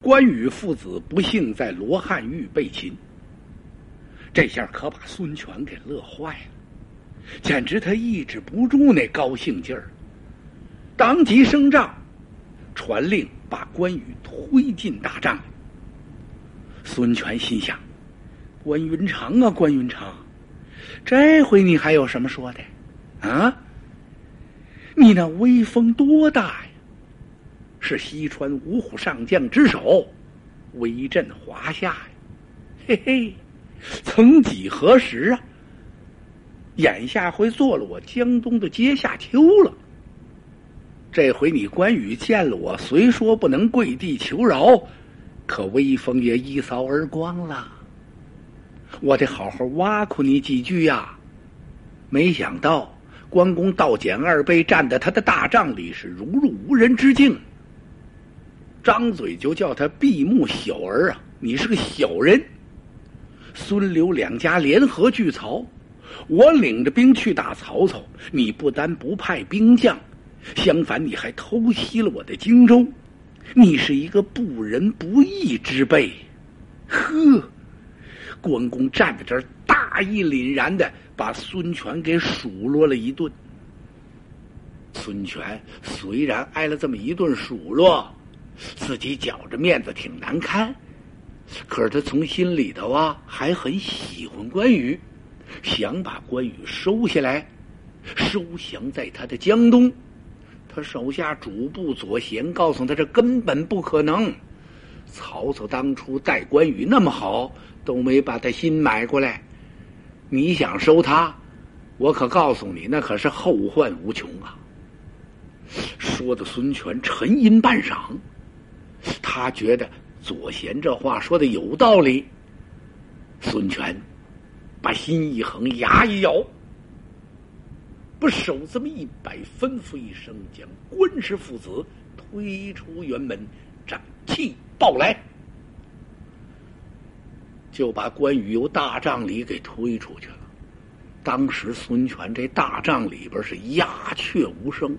关羽父子不幸在罗汉峪被擒，这下可把孙权给乐坏了，简直他抑制不住那高兴劲儿，当即升帐，传令把关羽推进大帐。孙权心想：“关云长啊，关云长，这回你还有什么说的？啊？你那威风多大呀！”是西川五虎上将之首，威震华夏呀！嘿嘿，曾几何时啊？眼下会做了我江东的阶下囚了。这回你关羽见了我，虽说不能跪地求饶，可威风也一扫而光了。我得好好挖苦你几句呀！没想到关公、道简二辈站在他的大帐里，是如入无人之境。张嘴就叫他闭目小儿啊！你是个小人。孙刘两家联合拒曹，我领着兵去打曹操，你不单不派兵将，相反你还偷袭了我的荆州，你是一个不仁不义之辈。呵，关公站在这儿，大义凛然的把孙权给数落了一顿。孙权虽然挨了这么一顿数落。自己觉着面子挺难堪，可是他从心里头啊还很喜欢关羽，想把关羽收下来，收降在他的江东。他手下主簿左贤告诉他，这根本不可能。曹操当初待关羽那么好，都没把他心买过来。你想收他，我可告诉你，那可是后患无穷啊！说的孙权沉吟半晌。他觉得左贤这话说的有道理。孙权把心一横，牙一咬，不手这么一摆，吩咐一声，将关氏父子推出辕门，斩气报来，就把关羽由大帐里给推出去了。当时孙权这大帐里边是鸦雀无声，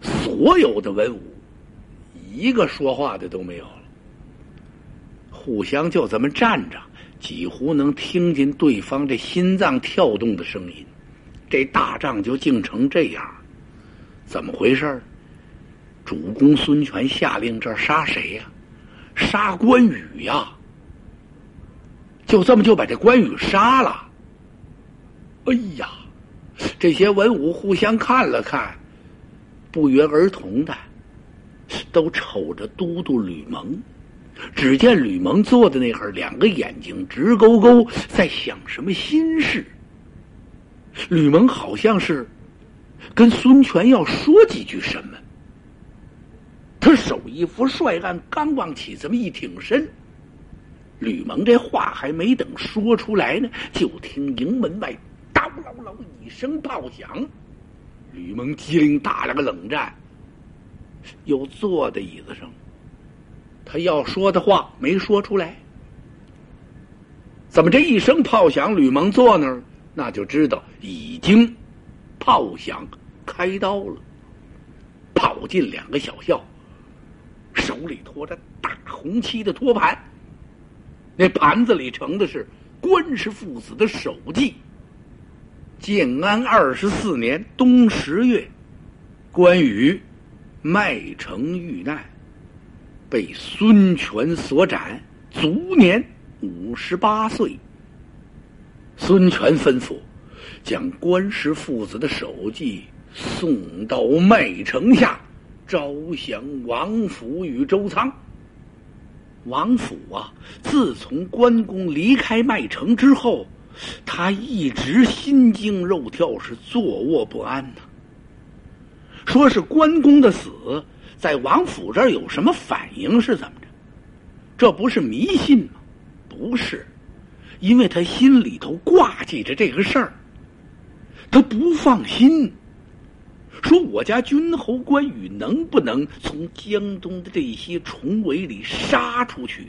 所有的文武。一个说话的都没有了，互相就这么站着，几乎能听见对方这心脏跳动的声音。这大仗就竟成这样，怎么回事主公孙权下令这杀谁呀？杀关羽呀！就这么就把这关羽杀了。哎呀，这些文武互相看了看，不约而同的。都瞅着都督吕蒙，只见吕蒙坐在那儿，两个眼睛直勾勾，在想什么心事。吕蒙好像是跟孙权要说几句什么，他手一扶帅案，刚往起这么一挺身，吕蒙这话还没等说出来呢，就听营门外“叨啷啷”一声炮响，吕蒙机灵打了个冷战。又坐在椅子上，他要说的话没说出来。怎么这一声炮响，吕蒙坐那儿，那就知道已经炮响开刀了。跑进两个小校，手里托着大红漆的托盘，那盘子里盛的是关氏父子的首级。建安二十四年冬十月，关羽。麦城遇难，被孙权所斩，卒年五十八岁。孙权吩咐将关氏父子的首级送到麦城下，招降王府与周仓。王府啊，自从关公离开麦城之后，他一直心惊肉跳，是坐卧不安呐。说是关公的死，在王府这儿有什么反应？是怎么着？这不是迷信吗？不是，因为他心里头挂记着这个事儿，他不放心。说我家君侯关羽能不能从江东的这些重围里杀出去，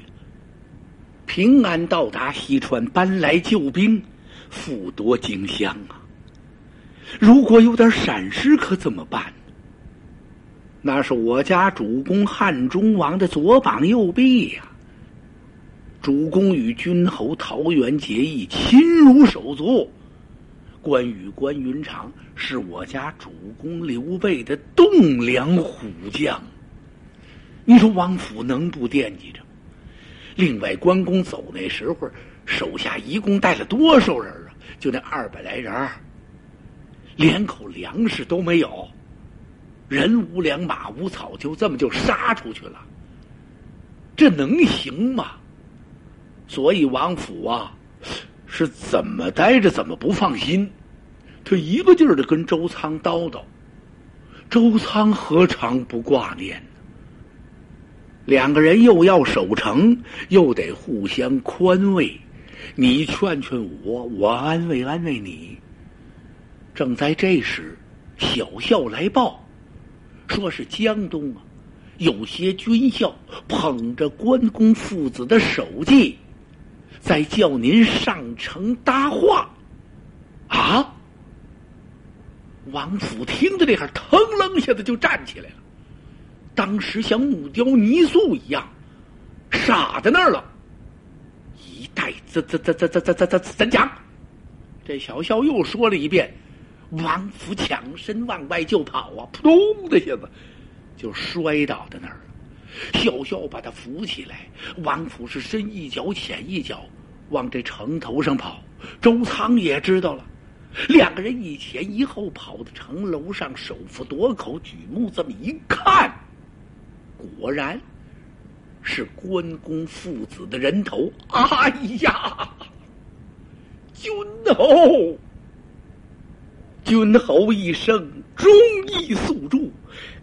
平安到达西川，搬来救兵，复夺荆襄啊？如果有点闪失，可怎么办？那是我家主公汉中王的左膀右臂呀。主公与君侯桃园结义，亲如手足。关羽、关云长是我家主公刘备的栋梁虎将。你说王府能不惦记着？另外，关公走那时候，手下一共带了多少人啊？就那二百来人，连口粮食都没有，人无粮，马无草，就这么就杀出去了。这能行吗？所以王府啊，是怎么待着怎么不放心，他一个劲儿的跟周仓叨叨，周仓何尝不挂念呢？两个人又要守城，又得互相宽慰，你劝劝我，我安慰安慰你。正在这时，小校来报，说是江东啊，有些军校捧着关公父子的首级。在叫您上城搭话，啊！王府听着这下，腾楞一下子就站起来了，当时像木雕泥塑一样，傻在那儿了。一代怎怎怎怎怎怎怎怎怎讲？这小校又说了一遍，王府抢身往外就跑啊，扑通的一下子就摔倒在那儿了。小校把他扶起来，王府是深一脚浅一脚，往这城头上跑。周仓也知道了，两个人一前一后跑到城楼上，手扶垛口，举目这么一看，果然是关公父子的人头。哎呀，君侯！君侯一生忠义素著。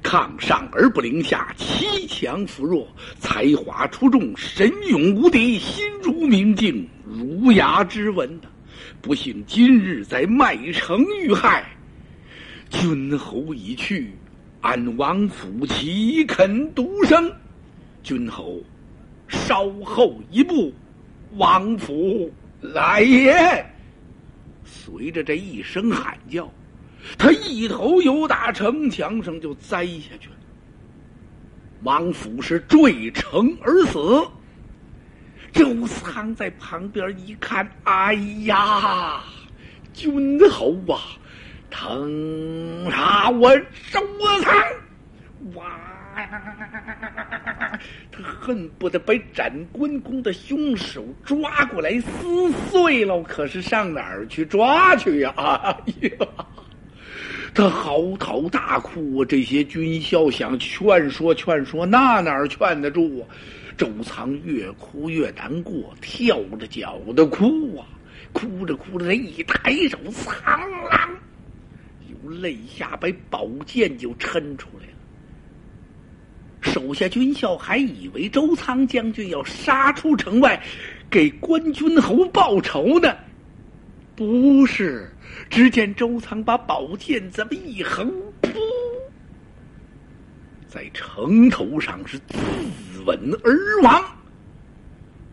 抗上而不凌下，欺强扶弱，才华出众，神勇无敌，心如明镜，儒雅之文的。不幸今日在麦城遇害，君侯已去，安王府岂肯独生？君侯稍后一步，王府来也！随着这一声喊叫。他一头由打城墙上就栽下去了，王府是坠城而死。周仓在旁边一看，哎呀，君侯啊，疼杀我周仓！哇，他恨不得把斩关公的凶手抓过来撕碎了，可是上哪儿去抓去呀？哎呀！他嚎啕大哭啊！这些军校想劝说劝说，那哪儿劝得住啊？周仓越哭越难过，跳着脚的哭啊！哭着哭着，他一抬手，苍啷，由肋下把宝剑就抻出来。手下军校还以为周仓将军要杀出城外，给关君侯报仇呢，不是。只见周仓把宝剑这么一横，噗，在城头上是自刎而亡。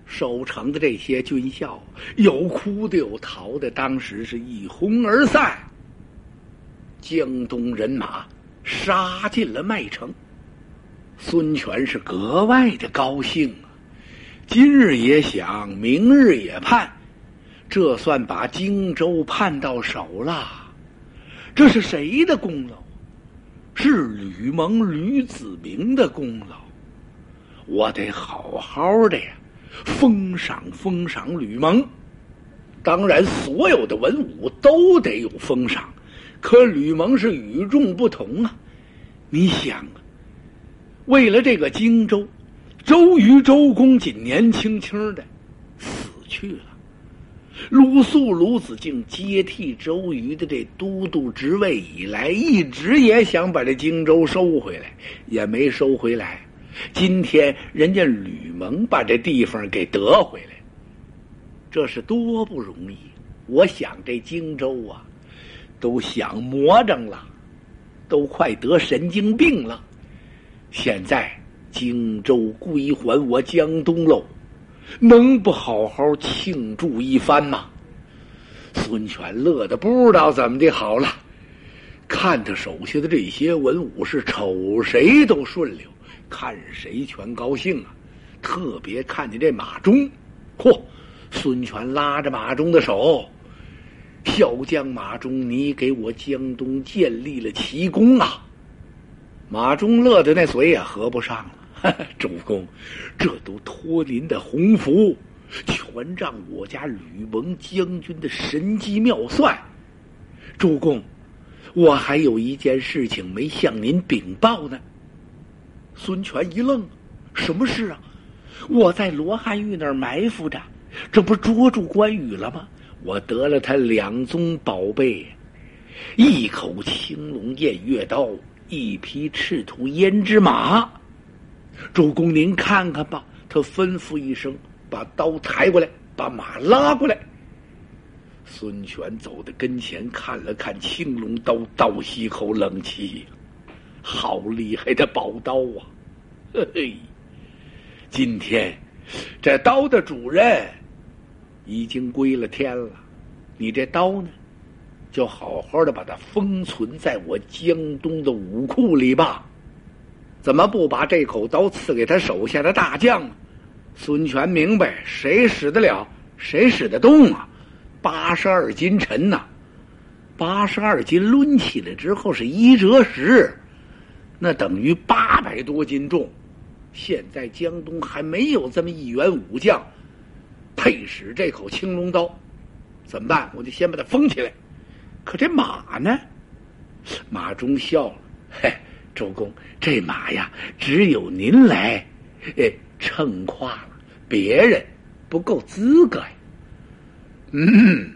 守城的这些军校有哭的，有逃的，当时是一哄而散。江东人马杀进了麦城，孙权是格外的高兴啊！今日也想，明日也盼。这算把荆州盼到手了，这是谁的功劳？是吕蒙、吕子明的功劳。我得好好的呀，封赏封赏吕蒙。当然，所有的文武都得有封赏，可吕蒙是与众不同啊！你想，为了这个荆州，周瑜、周公瑾年轻轻的死去了。鲁肃、鲁子敬接替周瑜的这都督职位以来，一直也想把这荆州收回来，也没收回来。今天人家吕蒙把这地方给得回来，这是多不容易！我想这荆州啊，都想魔怔了，都快得神经病了。现在荆州归还我江东喽。能不好好庆祝一番吗？孙权乐的不知道怎么的好了，看他手下的这些文武是瞅谁都顺溜，看谁全高兴啊！特别看见这马忠，嚯！孙权拉着马忠的手，小将马忠，你给我江东建立了奇功啊！马忠乐的那嘴也合不上了。主公，这都托您的鸿福，全仗我家吕蒙将军的神机妙算。主公。我还有一件事情没向您禀报呢。孙权一愣：“什么事啊？”我在罗汉峪那儿埋伏着，这不捉住关羽了吗？我得了他两宗宝贝：一口青龙偃月刀，一匹赤兔胭脂马。主公，您看看吧。他吩咐一声，把刀抬过来，把马拉过来。孙权走到跟前，看了看青龙刀，倒吸一口冷气：“好厉害的宝刀啊！嘿嘿，今天这刀的主人已经归了天了，你这刀呢，就好好的把它封存在我江东的武库里吧。怎么不把这口刀赐给他手下的大将呢？”孙权明白，谁使得了，谁使得动啊！八十二斤沉呐，八十二斤抡起来之后是一折十，那等于八百多斤重。现在江东还没有这么一员武将配使这口青龙刀，怎么办？我就先把它封起来。可这马呢？马忠笑了，嘿，周公，这马呀，只有您来，哎，称夸了，别人不够资格呀。嗯，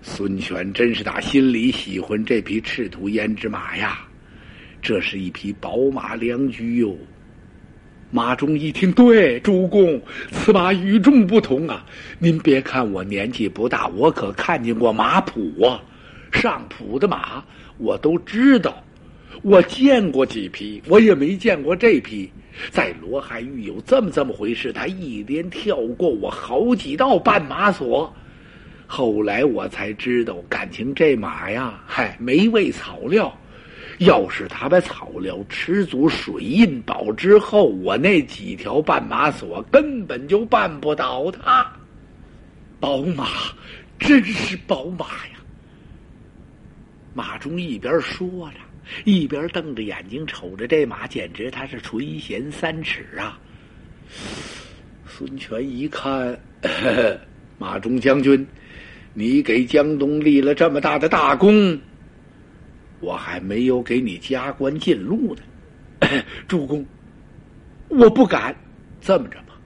孙权真是打心里喜欢这匹赤兔胭脂马呀，这是一匹宝马良驹哟。马忠一听，对，主公，此马与众不同啊！您别看我年纪不大，我可看见过马谱啊，上谱的马我都知道，我见过几匹，我也没见过这匹。在罗汉峪有这么这么回事，他一连跳过我好几道绊马索。后来我才知道，感情这马呀，嗨，没喂草料。要是他把草料吃足，水印饱之后，我那几条绊马索根本就绊不倒他。宝马，真是宝马呀！马忠一边说着，一边瞪着眼睛瞅着这马，简直他是垂涎三尺啊！孙权一看，马忠将军。你给江东立了这么大的大功，我还没有给你加官进禄呢。主公，我不敢。这么着吧，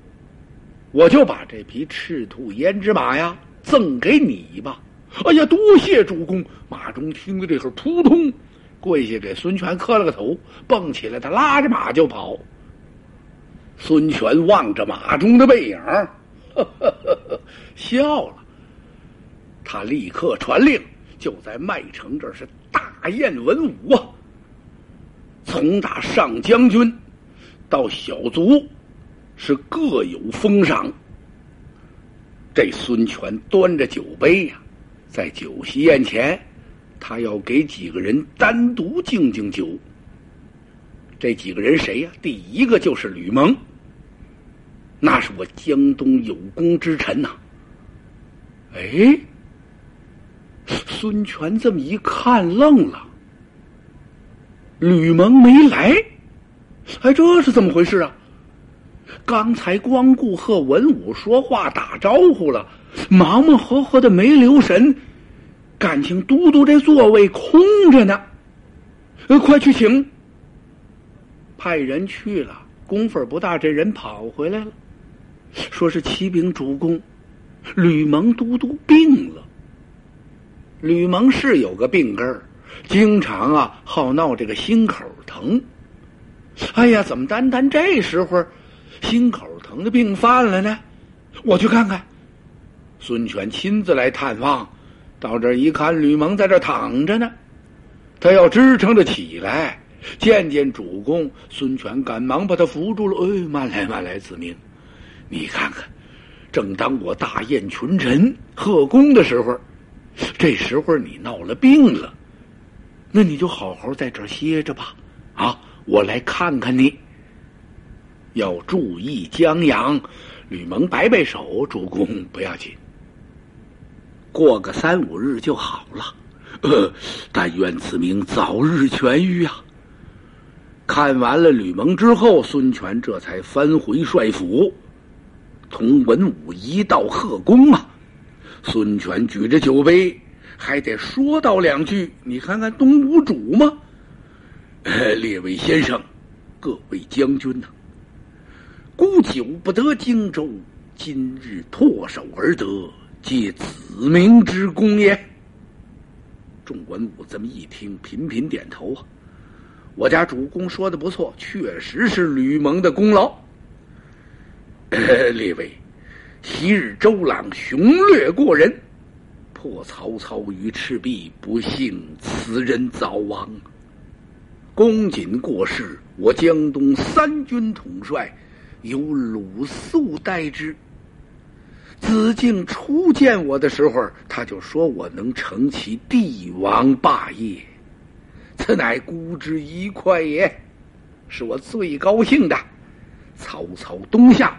我就把这匹赤兔胭脂马呀赠给你吧。哎呀，多谢主公！马忠听了这会儿，扑通跪下给孙权磕了个头，蹦起来，他拉着马就跑。孙权望着马忠的背影，呵呵呵笑了。他立刻传令，就在麦城这是大宴文武啊！从打上将军到小卒，是各有封赏。这孙权端着酒杯呀，在酒席宴前，他要给几个人单独敬敬酒。这几个人谁呀？第一个就是吕蒙，那是我江东有功之臣呐。哎。孙权这么一看，愣了。吕蒙没来，哎，这是怎么回事啊？刚才光顾和文武说话打招呼了，忙忙活活的没留神，感情都督这座位空着呢。呃，快去请。派人去了，功夫不大，这人跑回来了，说是启禀主公，吕蒙都督病了。吕蒙是有个病根儿，经常啊好闹这个心口疼。哎呀，怎么单单这时候心口疼的病犯了呢？我去看看。孙权亲自来探望，到这一看，吕蒙在这躺着呢，他要支撑着起来见见主公。孙权赶忙把他扶住了。哎，慢来慢来，子明，你看看，正当我大宴群臣贺功的时候。这时候你闹了病了，那你就好好在这歇着吧。啊，我来看看你。要注意将养。吕蒙摆摆手：“主公不要紧，过个三五日就好了。呃，但愿此名早日痊愈啊！”看完了吕蒙之后，孙权这才翻回帅府，同文武一道贺功啊。孙权举着酒杯，还得说道两句：“你看看东吴主吗？列位先生，各位将军呐。”孤久不得荆州，今日唾手而得，皆子明之功也。众文武这么一听，频频点头啊。我家主公说的不错，确实是吕蒙的功劳。列位，昔日周朗雄略过人，破曹操于赤壁，不幸此人早亡。公瑾过世，我江东三军统帅。由鲁肃代之。子敬初见我的时候，他就说我能成其帝王霸业，此乃孤之一快也，是我最高兴的。曹操东下，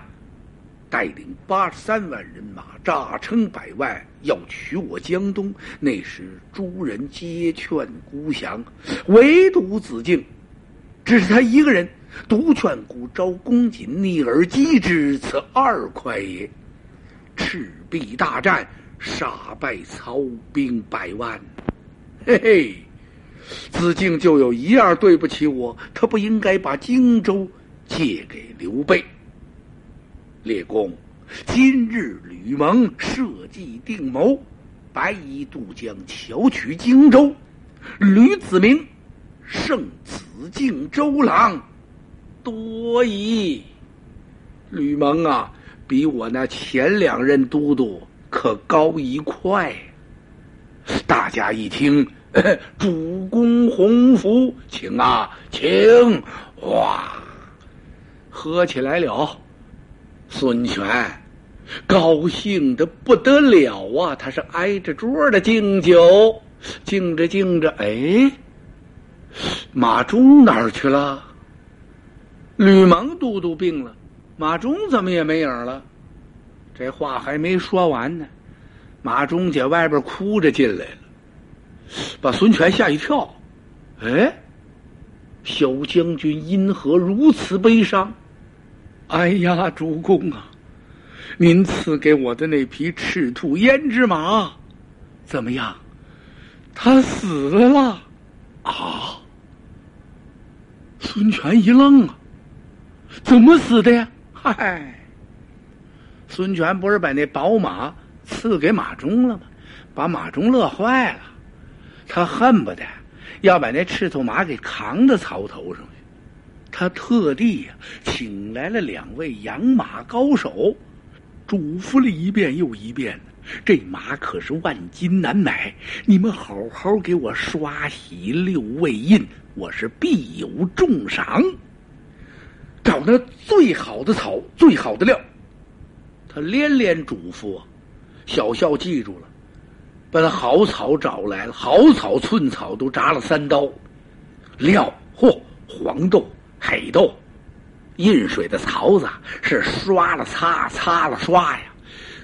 带领八十三万人马，诈称百万，要取我江东。那时诸人皆劝孤降，唯独子敬，只是他一个人。独劝孤招公瑾逆而击之，此二快也。赤壁大战，杀败曹兵百万。嘿嘿，子敬就有一样对不起我，他不应该把荆州借给刘备。列公，今日吕蒙设计定谋，白衣渡江，巧取荆州。吕子明胜子敬、周郎。多疑，吕蒙啊，比我那前两任都督可高一块。大家一听，主公洪福，请啊，请！哇，喝起来了。孙权高兴的不得了啊，他是挨着桌的敬酒，敬着敬着，哎，马忠哪儿去了？吕蒙都督病了，马忠怎么也没影了？这话还没说完呢，马忠在外边哭着进来了，把孙权吓一跳。哎，小将军因何如此悲伤？哎呀，主公啊，您赐给我的那匹赤兔胭脂马，怎么样？他死了啊！孙权一愣啊。怎么死的呀？嗨，孙权不是把那宝马赐给马忠了吗？把马忠乐坏了，他恨不得要把那赤兔马给扛到曹头上去。他特地呀请来了两位养马高手，嘱咐了一遍又一遍这马可是万金难买，你们好好给我刷洗六位印，我是必有重赏。找那最好的草，最好的料。他连连嘱咐，小校记住了，把那好草找来了，好草寸草都扎了三刀。料，嚯，黄豆、黑豆，印水的槽子是刷了擦，擦了刷呀。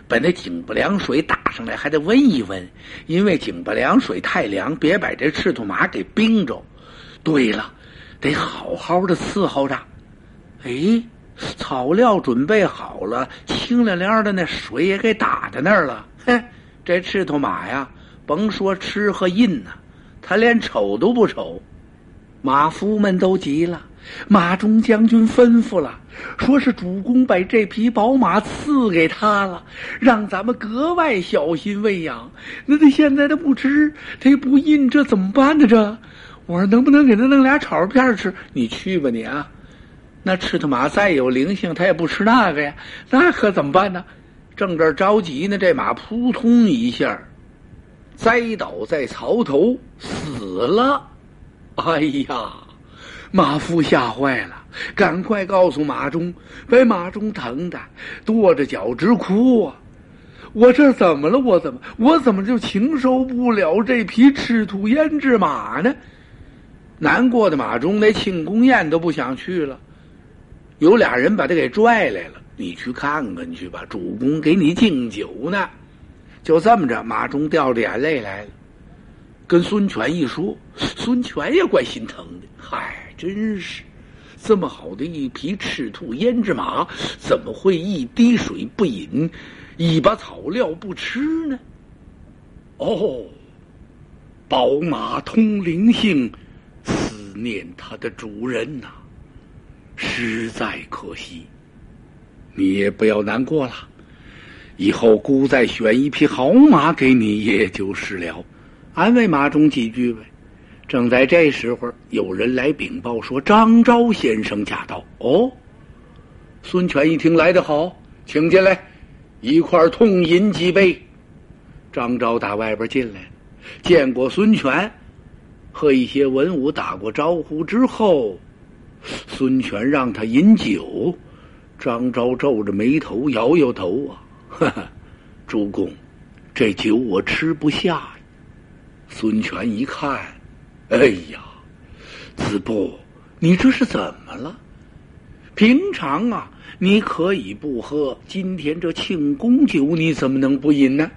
把那井不凉水打上来，还得温一温，因为井不凉水太凉，别把这赤兔马给冰着。对了，得好好的伺候着。哎，草料准备好了，清凉凉的那水也给打在那儿了。嘿，这赤兔马呀，甭说吃和印呢，他连瞅都不瞅。马夫们都急了，马忠将军吩咐了，说是主公把这匹宝马赐给他了，让咱们格外小心喂养。那他现在他不吃，他也不印，这怎么办呢？这，我说能不能给他弄俩炒片吃？你去吧，你啊。那赤兔马再有灵性，他也不吃那个呀，那可怎么办呢？正这着急呢，这马扑通一下栽倒在槽头死了。哎呀，马夫吓坏了，赶快告诉马忠，把马忠疼的跺着脚直哭啊！我这怎么了？我怎么我怎么就承受不了这匹赤兔胭脂马呢？难过的马忠那庆功宴都不想去了，有俩人把他给拽来了。你去看看去吧，主公给你敬酒呢。就这么着，马忠掉着眼泪来了，跟孙权一说，孙权也怪心疼的。嗨，真是这么好的一匹赤兔胭脂马，怎么会一滴水不饮，一把草料不吃呢？哦，宝马通灵性。思念它的主人呐，实在可惜。你也不要难过了，以后姑再选一匹好马给你，也就是了。安慰马忠几句呗。正在这时候，有人来禀报说张昭先生驾到。哦，孙权一听来得好，请进来，一块痛饮几杯。张昭打外边进来，见过孙权。和一些文武打过招呼之后，孙权让他饮酒，张昭皱着眉头摇摇头啊，哈哈，主公，这酒我吃不下。孙权一看，哎呀，子布，你这是怎么了？平常啊，你可以不喝，今天这庆功酒你怎么能不饮呢？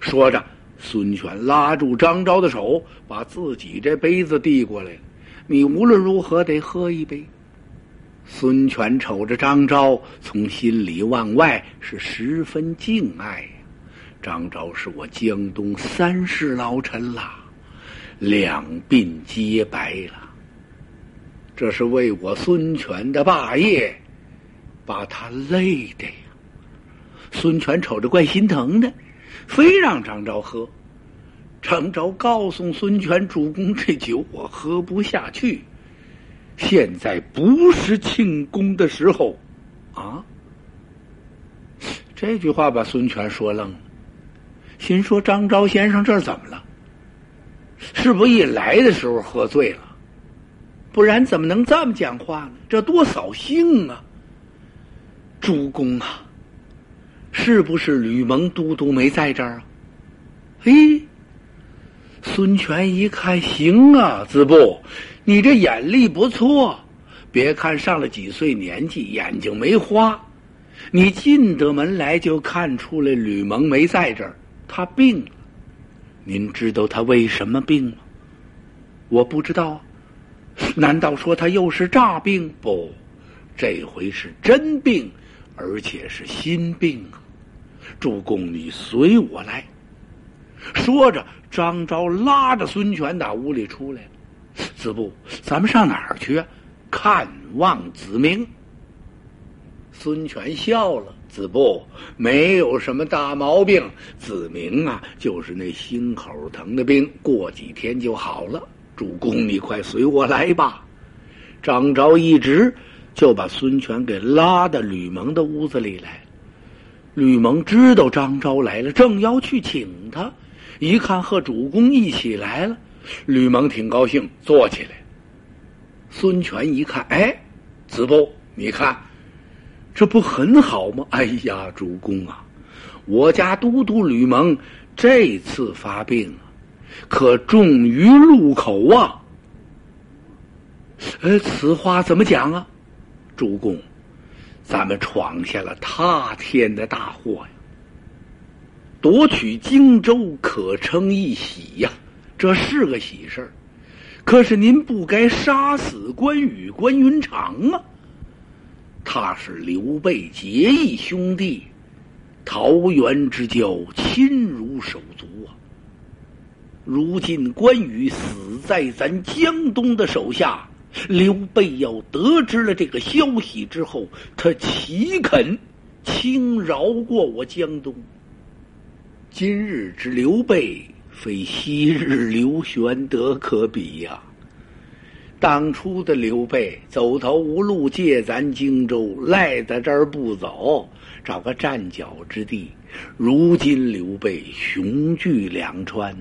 说着。孙权拉住张昭的手，把自己这杯子递过来。你无论如何得喝一杯。孙权瞅着张昭，从心里往外是十分敬爱呀。张昭是我江东三世老臣啦，两鬓皆白了。这是为我孙权的霸业，把他累的呀。孙权瞅着怪心疼的。非让张昭喝，张昭告诉孙权：“主公，这酒我喝不下去，现在不是庆功的时候。”啊！这句话把孙权说愣了，心说：“张昭先生这是怎么了？是不是一来的时候喝醉了？不然怎么能这么讲话呢？这多扫兴啊！”主公啊！是不是吕蒙都督没在这儿啊？嘿，孙权一看，行啊，子布，你这眼力不错。别看上了几岁年纪，眼睛没花，你进得门来就看出来吕蒙没在这儿，他病了。您知道他为什么病吗？我不知道。难道说他又是诈病？不，这回是真病，而且是心病啊。主公，你随我来。说着，张昭拉着孙权打屋里出来了。子布，咱们上哪儿去？看望子明。孙权笑了：“子布，没有什么大毛病。子明啊，就是那心口疼的病，过几天就好了。主公，你快随我来吧。”张昭一直就把孙权给拉到吕蒙的屋子里来。吕蒙知道张昭来了，正要去请他，一看和主公一起来了，吕蒙挺高兴，坐起来。孙权一看，哎，子布，你看，这不很好吗？哎呀，主公啊，我家都督吕蒙这次发病啊，可重于路口啊。呃，此话怎么讲啊，主公？咱们闯下了塌天的大祸呀！夺取荆州可称一喜呀，这是个喜事儿。可是您不该杀死关羽、关云长啊！他是刘备结义兄弟，桃园之交，亲如手足啊。如今关羽死在咱江东的手下。刘备要得知了这个消息之后，他岂肯轻饶过我江东？今日之刘备，非昔日刘玄德可比呀！当初的刘备走投无路，借咱荆州，赖在这儿不走，找个站脚之地。如今刘备雄踞两川，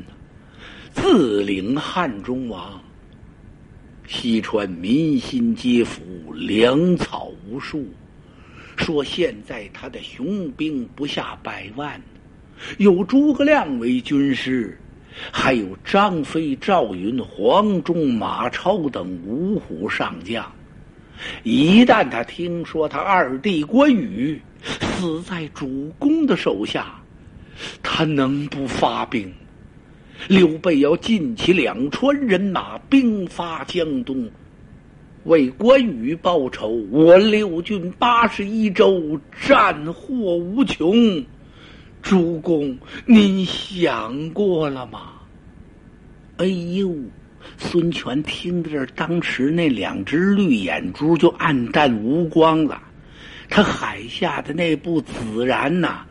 自领汉中王。西川民心皆服，粮草无数。说现在他的雄兵不下百万，有诸葛亮为军师，还有张飞、赵云、黄忠、马超等五虎上将。一旦他听说他二弟关羽死在主公的手下，他能不发兵？刘备要尽起两川人马，兵发江东，为关羽报仇。我六郡八十一州，战祸无穷。主公，您想过了吗？哎呦！孙权听到这儿，当时那两只绿眼珠就暗淡无光了。他海下的那部子然呐，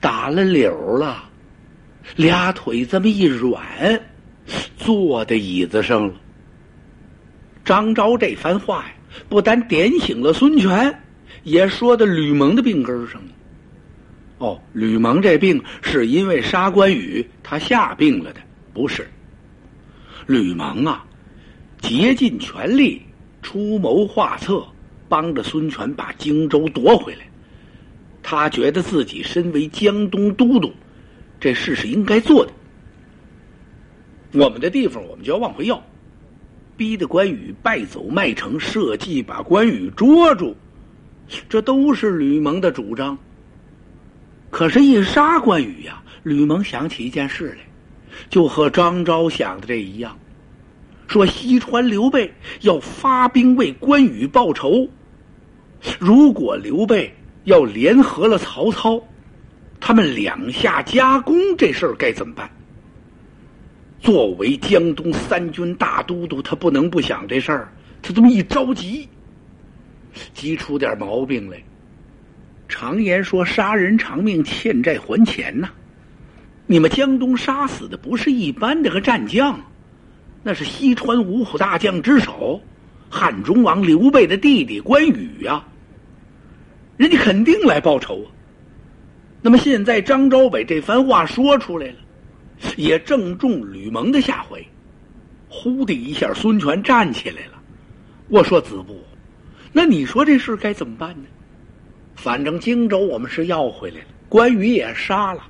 打了柳了，俩腿这么一软，坐在椅子上了。张昭这番话呀，不但点醒了孙权，也说到吕蒙的病根上了。哦，吕蒙这病是因为杀关羽，他下病了的，不是。吕蒙啊，竭尽全力出谋划策，帮着孙权把荆州夺回来。他觉得自己身为江东都督，这事是应该做的。我们的地方我们就要往回要，逼得关羽败走麦城，设计把关羽捉住，这都是吕蒙的主张。可是，一杀关羽呀，吕蒙想起一件事来，就和张昭想的这一样，说西川刘备要发兵为关羽报仇。如果刘备要联合了曹操，他们两下夹攻，这事儿该怎么办？作为江东三军大都督，他不能不想这事儿。他这么一着急，急出点毛病来。常言说：“杀人偿命，欠债还钱呐。”你们江东杀死的不是一般的个战将，那是西川五虎大将之首，汉中王刘备的弟弟关羽呀。人家肯定来报仇啊。那么现在张昭北这番话说出来了，也正中吕蒙的下怀。呼的一下，孙权站起来了。我说：“子布，那你说这事该怎么办呢？”反正荆州我们是要回来了，关羽也杀了，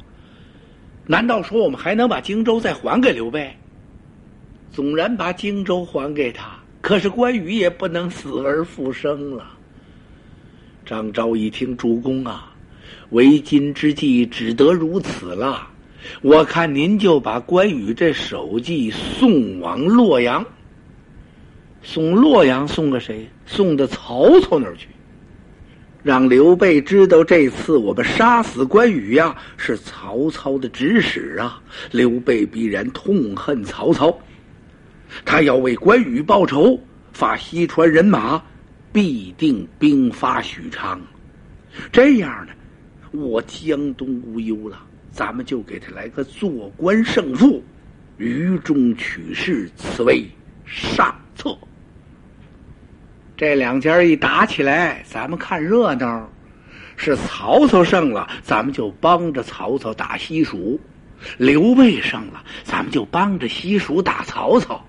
难道说我们还能把荆州再还给刘备？纵然把荆州还给他，可是关羽也不能死而复生了。张昭一听，主公啊，为今之计只得如此了。我看您就把关羽这首级送往洛阳，送洛阳送给谁？送到曹操那儿去。让刘备知道，这次我们杀死关羽呀，是曹操的指使啊！刘备必然痛恨曹操，他要为关羽报仇，发西川人马，必定兵发许昌。这样呢，我江东无忧了。咱们就给他来个坐观胜负，于中取势，此为上策。这两家一打起来，咱们看热闹，是曹操胜了，咱们就帮着曹操打西蜀；刘备胜了，咱们就帮着西蜀打曹操。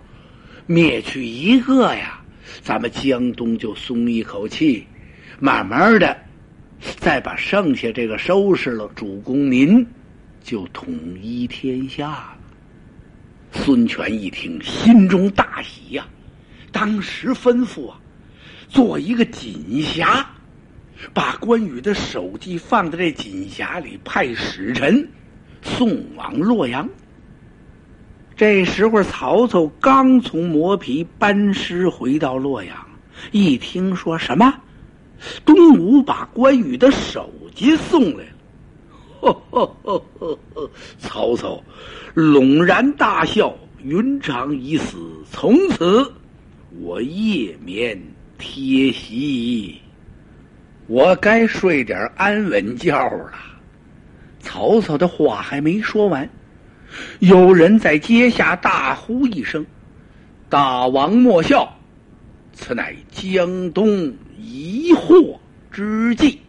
灭去一个呀，咱们江东就松一口气，慢慢的再把剩下这个收拾了，主公您就统一天下了。孙权一听，心中大喜呀，当时吩咐啊。做一个锦匣，把关羽的首级放在这锦匣里，派使臣送往洛阳。这时候，曹操刚从磨皮班师回到洛阳，一听说什么，东吴把关羽的首级送来了，曹操拢然大笑，云长已死，从此我夜眠。贴息，我该睡点安稳觉了。曹操的话还没说完，有人在阶下大呼一声：“大王莫笑，此乃江东疑祸之计。”